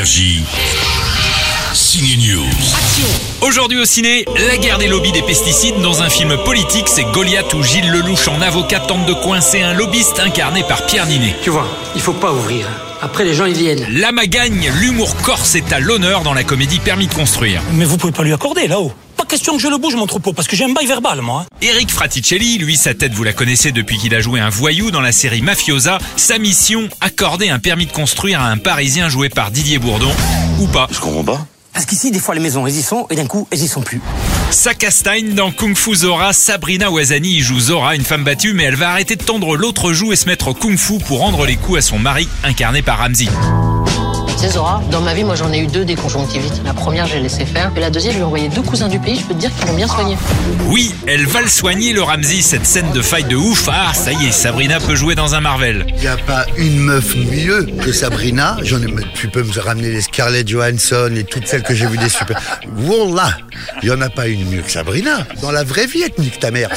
Énergie. Signe News. Aujourd'hui au ciné, la guerre des lobbies des pesticides dans un film politique, c'est Goliath où Gilles Lelouch en avocat tente de coincer un lobbyiste incarné par Pierre Ninet. Tu vois, il faut pas ouvrir. Après, les gens, ils viennent. La magagne, l'humour corse est à l'honneur dans la comédie Permis de construire. Mais vous pouvez pas lui accorder là-haut. Pas question que je le bouge mon troupeau parce que j'ai un bail verbal moi. hein. Eric Fraticelli, lui sa tête vous la connaissez depuis qu'il a joué un voyou dans la série Mafiosa, sa mission, accorder un permis de construire à un Parisien joué par Didier Bourdon, ou pas. Je comprends pas. Parce qu'ici, des fois, les maisons, elles y sont, et d'un coup, elles y sont plus. Sakastein dans Kung Fu Zora, Sabrina Ouazani y joue Zora, une femme battue, mais elle va arrêter de tendre l'autre joue et se mettre au Kung Fu pour rendre les coups à son mari, incarné par Ramsey. Zora, dans ma vie, moi j'en ai eu deux des conjonctivites. La première, j'ai laissé faire. Et la deuxième, je lui ai envoyé deux cousins du pays. Je peux te dire qu'ils m'ont bien soigné. Oui, elle va le soigner, le Ramsey, cette scène de faille de ouf. Ah, ça y est, Sabrina peut jouer dans un Marvel. Il n'y a pas une meuf mieux que Sabrina. J'en ai, tu peux me ramener les Scarlett Johansson et toutes celles que j'ai vues des super. Wallah, il n'y en a pas une mieux que Sabrina. Dans la vraie vie, ethnique ta mère.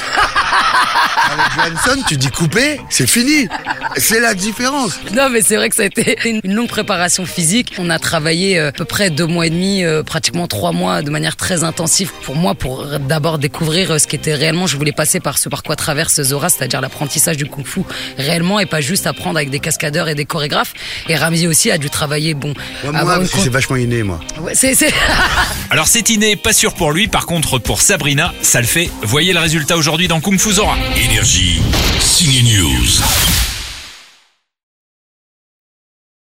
Scarlett Johansson, tu dis couper, c'est fini. C'est la différence. Non, mais c'est vrai que ça a été une longue préparation physique. On a travaillé euh, à peu près deux mois et demi, euh, pratiquement trois mois, de manière très intensive pour moi, pour d'abord découvrir euh, ce qu'était réellement. Je voulais passer par ce par quoi traverse Zora, c'est-à-dire l'apprentissage du kung-fu réellement et pas juste apprendre avec des cascadeurs et des chorégraphes. Et Ramsey aussi a dû travailler, bon, Moi, parce que c'est vachement inné, moi. con- Ouais, c'est, c'est... Alors c'est inné, pas sûr pour lui, par contre pour Sabrina, ça le fait. Voyez le résultat aujourd'hui dans Kung Fu Zora. Énergie. Signe News.